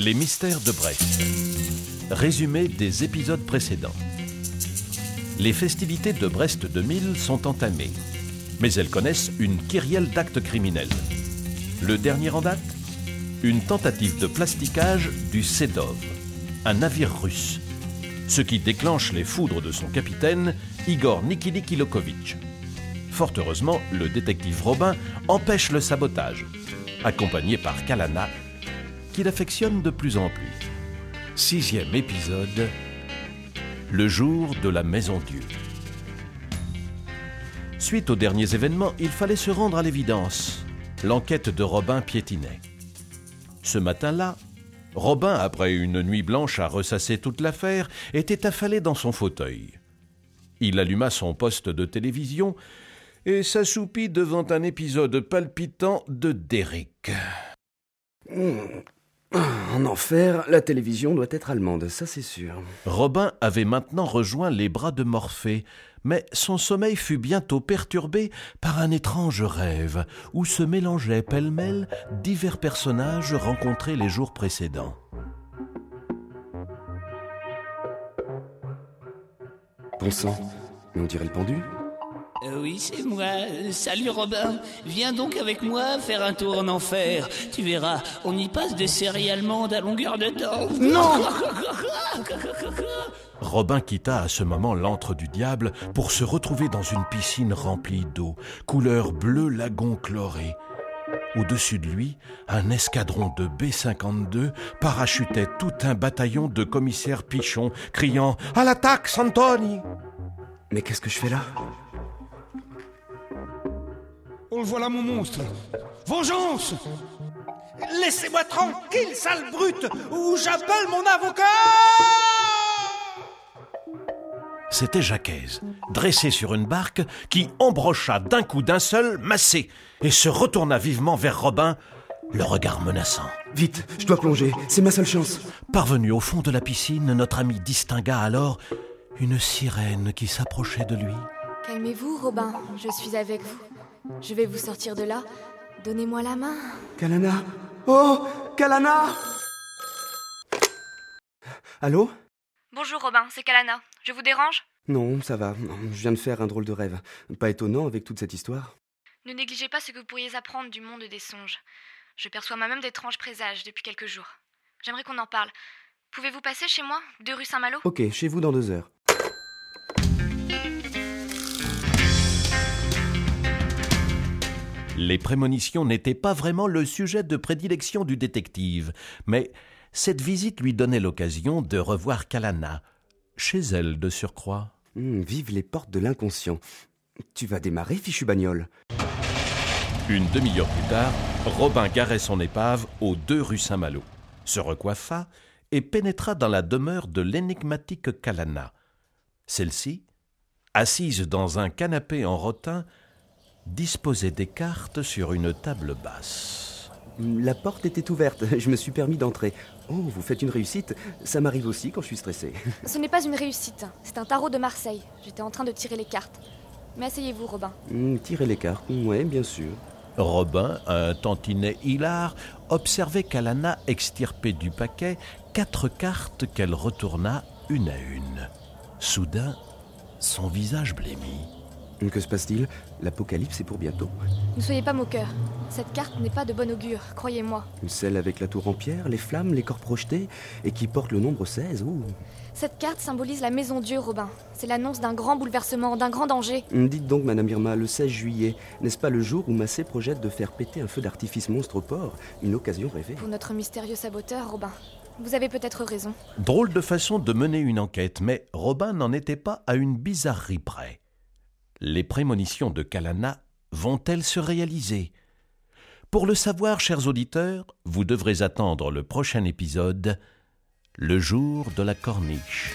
Les mystères de Brest. Résumé des épisodes précédents. Les festivités de Brest 2000 sont entamées, mais elles connaissent une kyrielle d'actes criminels. Le dernier en date Une tentative de plasticage du Sedov, un navire russe, ce qui déclenche les foudres de son capitaine, Igor Nikilikilokovitch. Fort heureusement, le détective Robin empêche le sabotage, accompagné par Kalana, affectionne de plus en plus. Sixième épisode Le jour de la Maison Dieu. Suite aux derniers événements, il fallait se rendre à l'évidence. L'enquête de Robin piétinait. Ce matin-là, Robin, après une nuit blanche à ressasser toute l'affaire, était affalé dans son fauteuil. Il alluma son poste de télévision et s'assoupit devant un épisode palpitant de Derrick. En enfer, la télévision doit être allemande, ça c'est sûr. Robin avait maintenant rejoint les bras de Morphée, mais son sommeil fut bientôt perturbé par un étrange rêve où se mélangeaient pêle-mêle divers personnages rencontrés les jours précédents. Bon sang, mais on dirait le pendu Euh, oui, c'est moi. Euh, Salut Robin. Viens donc avec moi faire un tour en enfer. Tu verras, on y passe des séries allemandes à longueur de temps. Non Robin quitta à ce moment l'antre du diable pour se retrouver dans une piscine remplie d'eau, couleur bleu lagon chloré. Au-dessus de lui, un escadron de B-52 parachutait tout un bataillon de commissaires pichons, criant À l'attaque, Santoni Mais qu'est-ce que je fais là? Oh, voilà mon monstre Vengeance Laissez-moi tranquille, sale brute, ou j'appelle mon avocat C'était Jacquez, dressé sur une barque, qui embrocha d'un coup d'un seul, massé, et se retourna vivement vers Robin, le regard menaçant. Vite, je dois plonger, c'est ma seule chance. Parvenu au fond de la piscine, notre ami distingua alors une sirène qui s'approchait de lui. Calmez-vous, Robin, je suis avec vous. Je vais vous sortir de là. Donnez-moi la main. Kalana Oh Kalana Allô? Bonjour, Robin, c'est Kalana. Je vous dérange? Non, ça va. Je viens de faire un drôle de rêve. Pas étonnant avec toute cette histoire. Ne négligez pas ce que vous pourriez apprendre du monde des songes. Je perçois moi-même d'étranges présages depuis quelques jours. J'aimerais qu'on en parle. Pouvez-vous passer chez moi, deux rue Saint-Malo? Ok, chez vous dans deux heures. Les prémonitions n'étaient pas vraiment le sujet de prédilection du détective, mais cette visite lui donnait l'occasion de revoir Kalana, chez elle de surcroît. Hmm, vive les portes de l'inconscient. Tu vas démarrer, fichu bagnole. Une demi-heure plus tard, Robin garait son épave aux deux rue Saint-Malo, se recoiffa et pénétra dans la demeure de l'énigmatique Kalana. Celle-ci, assise dans un canapé en rotin, disposait des cartes sur une table basse. La porte était ouverte, je me suis permis d'entrer. Oh, vous faites une réussite Ça m'arrive aussi quand je suis stressé. Ce n'est pas une réussite. C'est un tarot de Marseille. J'étais en train de tirer les cartes. Mais asseyez-vous, Robin. Hmm, tirez les cartes, ouais, bien sûr. Robin, un tantinet hilar, observait Kalana extirper du paquet quatre cartes qu'elle retourna une à une. Soudain, son visage blêmit. Que se passe-t-il L'apocalypse est pour bientôt. Ne soyez pas moqueur. Cette carte n'est pas de bon augure, croyez-moi. Celle avec la tour en pierre, les flammes, les corps projetés, et qui porte le nombre 16. Ouh. Cette carte symbolise la maison Dieu, Robin. C'est l'annonce d'un grand bouleversement, d'un grand danger. Dites donc, Madame Irma, le 16 juillet, n'est-ce pas le jour où Massé projette de faire péter un feu d'artifice monstre au port? Une occasion rêvée. Pour notre mystérieux saboteur, Robin. Vous avez peut-être raison. Drôle de façon de mener une enquête, mais Robin n'en était pas à une bizarrerie près. Les prémonitions de Kalana vont-elles se réaliser? Pour le savoir, chers auditeurs, vous devrez attendre le prochain épisode, le jour de la corniche.